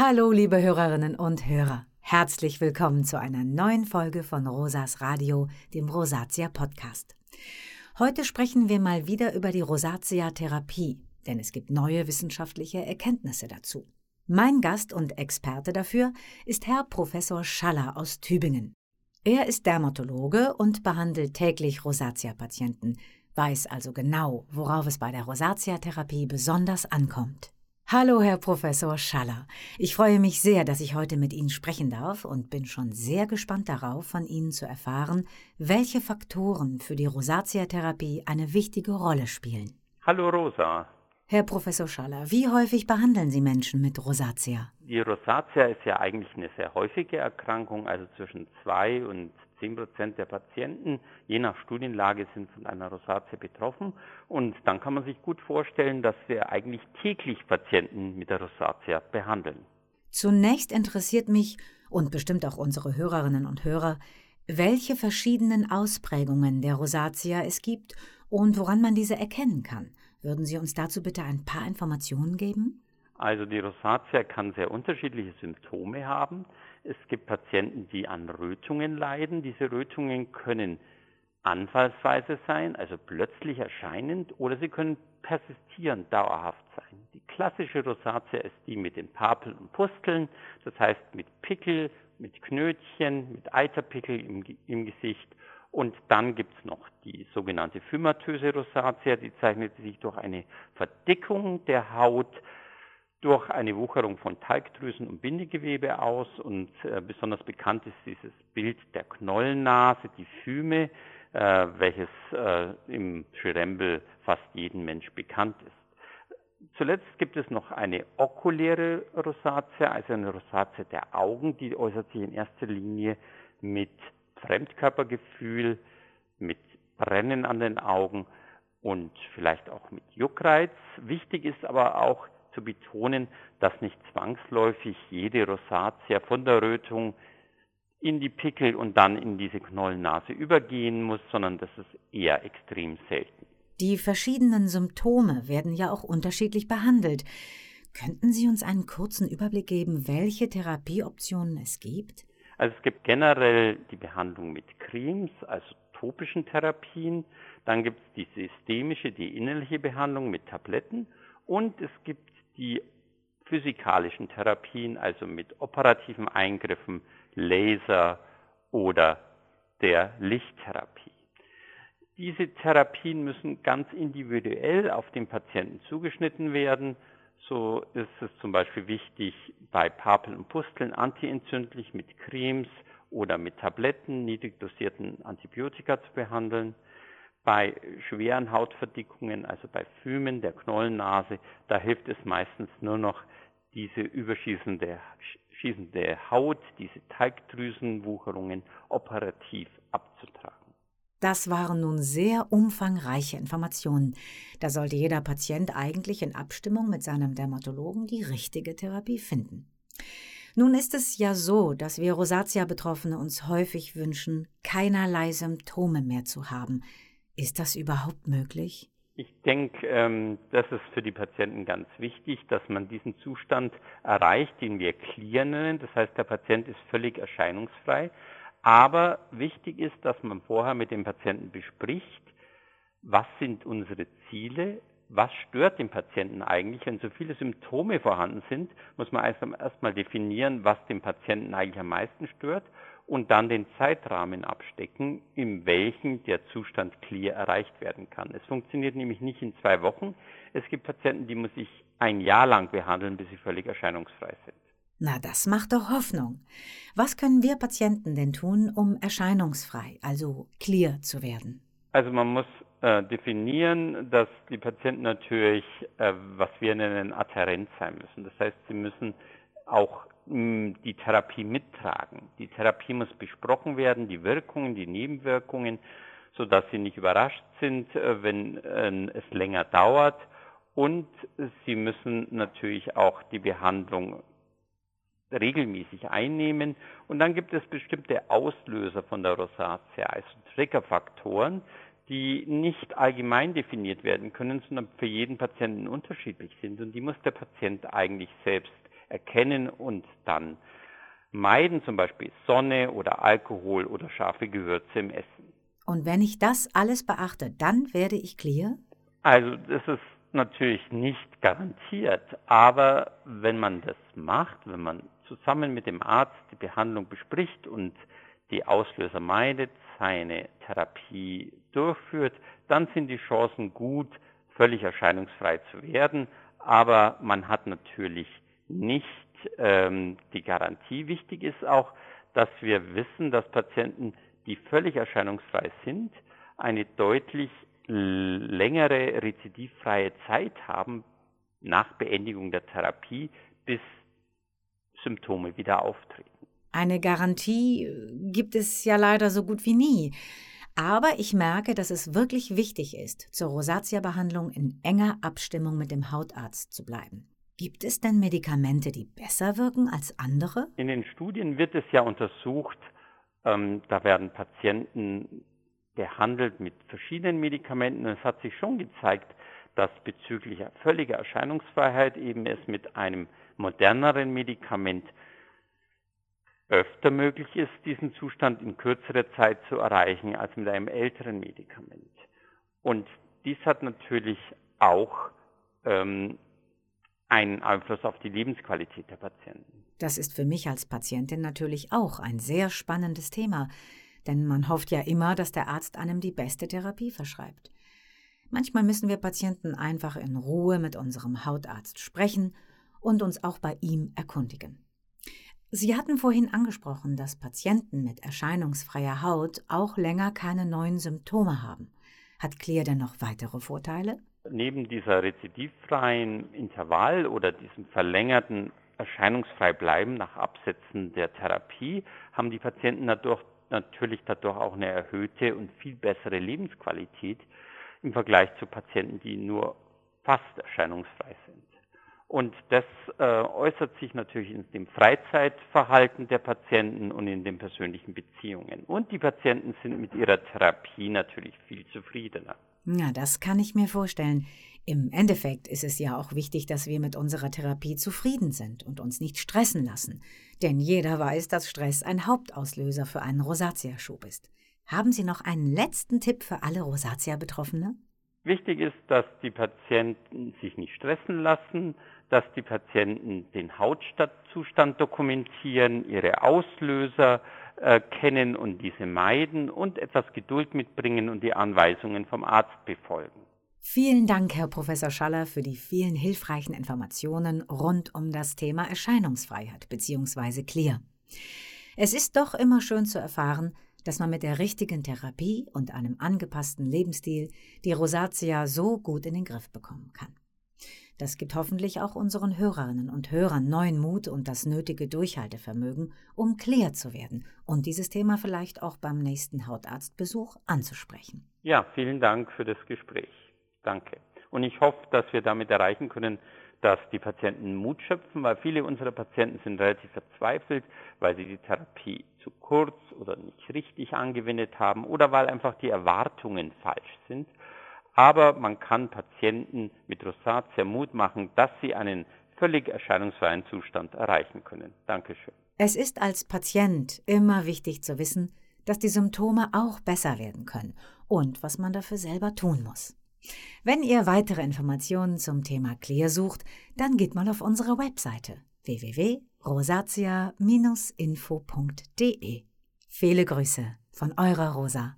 Hallo, liebe Hörerinnen und Hörer. Herzlich willkommen zu einer neuen Folge von Rosas Radio, dem Rosatia Podcast. Heute sprechen wir mal wieder über die Rosatia-Therapie, denn es gibt neue wissenschaftliche Erkenntnisse dazu. Mein Gast und Experte dafür ist Herr Professor Schaller aus Tübingen. Er ist Dermatologe und behandelt täglich Rosatia-Patienten, weiß also genau, worauf es bei der Rosatia-Therapie besonders ankommt. Hallo, Herr Professor Schaller. Ich freue mich sehr, dass ich heute mit Ihnen sprechen darf und bin schon sehr gespannt darauf, von Ihnen zu erfahren, welche Faktoren für die Rosatia-Therapie eine wichtige Rolle spielen. Hallo, Rosa. Herr Professor Schaller, wie häufig behandeln Sie Menschen mit Rosatia? Die Rosatia ist ja eigentlich eine sehr häufige Erkrankung, also zwischen zwei und 10 Prozent der Patienten, je nach Studienlage, sind von einer Rosatia betroffen. Und dann kann man sich gut vorstellen, dass wir eigentlich täglich Patienten mit der Rosatia behandeln. Zunächst interessiert mich und bestimmt auch unsere Hörerinnen und Hörer, welche verschiedenen Ausprägungen der Rosatia es gibt und woran man diese erkennen kann. Würden Sie uns dazu bitte ein paar Informationen geben? Also die Rosatia kann sehr unterschiedliche Symptome haben. Es gibt Patienten, die an Rötungen leiden. Diese Rötungen können anfallsweise sein, also plötzlich erscheinend, oder sie können persistierend dauerhaft sein. Die klassische Rosatia ist die mit den Papeln und Pusteln, das heißt mit Pickel, mit Knötchen, mit Eiterpickel im, im Gesicht. Und dann gibt es noch die sogenannte phymatöse Rosatia, die zeichnet sich durch eine Verdickung der Haut, durch eine Wucherung von Talgdrüsen und Bindegewebe aus und äh, besonders bekannt ist dieses Bild der Knollennase, die Phyme, äh, welches äh, im Schrembel fast jedem Mensch bekannt ist. Zuletzt gibt es noch eine okuläre Rosatia, also eine Rosatia der Augen, die äußert sich in erster Linie mit Fremdkörpergefühl, mit Brennen an den Augen und vielleicht auch mit Juckreiz. Wichtig ist aber auch zu betonen, dass nicht zwangsläufig jede Rosatia von der Rötung in die Pickel und dann in diese Knollennase übergehen muss, sondern das ist eher extrem selten. Die verschiedenen Symptome werden ja auch unterschiedlich behandelt. Könnten Sie uns einen kurzen Überblick geben, welche Therapieoptionen es gibt? Also es gibt generell die Behandlung mit Cremes, also topischen Therapien. Dann gibt es die systemische, die innerliche Behandlung mit Tabletten. Und es gibt die physikalischen Therapien, also mit operativen Eingriffen, Laser oder der Lichttherapie. Diese Therapien müssen ganz individuell auf den Patienten zugeschnitten werden. So ist es zum Beispiel wichtig, bei Papeln und Pusteln antientzündlich mit Cremes oder mit Tabletten, niedrig dosierten Antibiotika zu behandeln. Bei schweren Hautverdickungen, also bei Fümen der Knollennase, da hilft es meistens nur noch, diese überschießende schießende Haut, diese Teigdrüsenwucherungen operativ abzutragen. Das waren nun sehr umfangreiche Informationen. Da sollte jeder Patient eigentlich in Abstimmung mit seinem Dermatologen die richtige Therapie finden. Nun ist es ja so, dass wir Rosatia-Betroffene uns häufig wünschen, keinerlei Symptome mehr zu haben. Ist das überhaupt möglich? Ich denke, ähm, das ist für die Patienten ganz wichtig, dass man diesen Zustand erreicht, den wir Clear nennen. Das heißt, der Patient ist völlig erscheinungsfrei. Aber wichtig ist, dass man vorher mit dem Patienten bespricht, was sind unsere Ziele, was stört den Patienten eigentlich. Wenn so viele Symptome vorhanden sind, muss man erstmal definieren, was den Patienten eigentlich am meisten stört und dann den Zeitrahmen abstecken, in welchem der Zustand clear erreicht werden kann. Es funktioniert nämlich nicht in zwei Wochen. Es gibt Patienten, die muss ich ein Jahr lang behandeln, bis sie völlig erscheinungsfrei sind. Na, das macht doch Hoffnung. Was können wir Patienten denn tun, um erscheinungsfrei, also clear zu werden? Also man muss äh, definieren, dass die Patienten natürlich, äh, was wir nennen, adherent sein müssen. Das heißt, sie müssen auch die Therapie mittragen. Die Therapie muss besprochen werden, die Wirkungen, die Nebenwirkungen, so dass sie nicht überrascht sind, äh, wenn äh, es länger dauert. Und sie müssen natürlich auch die Behandlung regelmäßig einnehmen. Und dann gibt es bestimmte Auslöser von der Rosatia, also Triggerfaktoren, die nicht allgemein definiert werden können, sondern für jeden Patienten unterschiedlich sind. Und die muss der Patient eigentlich selbst erkennen und dann meiden, zum Beispiel Sonne oder Alkohol oder scharfe Gewürze im Essen. Und wenn ich das alles beachte, dann werde ich clear? Also das ist natürlich nicht garantiert, aber wenn man das macht, wenn man zusammen mit dem Arzt die Behandlung bespricht und die Auslöser meidet, seine Therapie durchführt, dann sind die Chancen gut, völlig erscheinungsfrei zu werden. Aber man hat natürlich nicht ähm, die Garantie. Wichtig ist auch, dass wir wissen, dass Patienten, die völlig erscheinungsfrei sind, eine deutlich längere rezidivfreie Zeit haben nach Beendigung der Therapie, bis Symptome wieder auftreten. Eine Garantie äh, gibt es ja leider so gut wie nie. Aber ich merke, dass es wirklich wichtig ist, zur Rosatia-Behandlung in enger Abstimmung mit dem Hautarzt zu bleiben. Gibt es denn Medikamente, die besser wirken als andere? In den Studien wird es ja untersucht, ähm, da werden Patienten behandelt mit verschiedenen Medikamenten. Es hat sich schon gezeigt, dass bezüglich völliger Erscheinungsfreiheit eben es mit einem moderneren Medikament öfter möglich ist, diesen Zustand in kürzerer Zeit zu erreichen als mit einem älteren Medikament. Und dies hat natürlich auch ähm, einen Einfluss auf die Lebensqualität der Patienten. Das ist für mich als Patientin natürlich auch ein sehr spannendes Thema, denn man hofft ja immer, dass der Arzt einem die beste Therapie verschreibt. Manchmal müssen wir Patienten einfach in Ruhe mit unserem Hautarzt sprechen und uns auch bei ihm erkundigen. Sie hatten vorhin angesprochen, dass Patienten mit erscheinungsfreier Haut auch länger keine neuen Symptome haben. Hat Clear denn noch weitere Vorteile? Neben dieser rezidivfreien Intervall oder diesem verlängerten erscheinungsfrei bleiben nach Absetzen der Therapie, haben die Patienten dadurch, natürlich dadurch auch eine erhöhte und viel bessere Lebensqualität im Vergleich zu Patienten, die nur fast erscheinungsfrei sind. Und das äh, äußert sich natürlich in dem Freizeitverhalten der Patienten und in den persönlichen Beziehungen. Und die Patienten sind mit ihrer Therapie natürlich viel zufriedener. Ja, das kann ich mir vorstellen. Im Endeffekt ist es ja auch wichtig, dass wir mit unserer Therapie zufrieden sind und uns nicht stressen lassen. Denn jeder weiß, dass Stress ein Hauptauslöser für einen Rosatia-Schub ist. Haben Sie noch einen letzten Tipp für alle Rosatia-Betroffene? Wichtig ist, dass die sich nicht stressen lassen, dass die Patienten den Hautzustand dokumentieren, ihre Auslöser kennen und diese meiden und etwas Geduld mitbringen und die Anweisungen vom Arzt befolgen. Vielen Dank, Herr Professor Schaller, für die vielen hilfreichen Informationen rund um das Thema Erscheinungsfreiheit bzw. Clear. Es ist doch immer schön zu erfahren, dass man mit der richtigen Therapie und einem angepassten Lebensstil die Rosatia so gut in den Griff bekommen kann. Das gibt hoffentlich auch unseren Hörerinnen und Hörern neuen Mut und das nötige Durchhaltevermögen, um klar zu werden und dieses Thema vielleicht auch beim nächsten Hautarztbesuch anzusprechen. Ja, vielen Dank für das Gespräch. Danke. Und ich hoffe, dass wir damit erreichen können, dass die Patienten Mut schöpfen, weil viele unserer Patienten sind relativ verzweifelt, weil sie die Therapie zu kurz oder nicht richtig angewendet haben oder weil einfach die Erwartungen falsch sind. Aber man kann Patienten mit Rosatia Mut machen, dass sie einen völlig erscheinungsfreien Zustand erreichen können. Dankeschön. Es ist als Patient immer wichtig zu wissen, dass die Symptome auch besser werden können und was man dafür selber tun muss. Wenn ihr weitere Informationen zum Thema Clear sucht, dann geht mal auf unsere Webseite www.rosatia-info.de. Viele Grüße von eurer Rosa.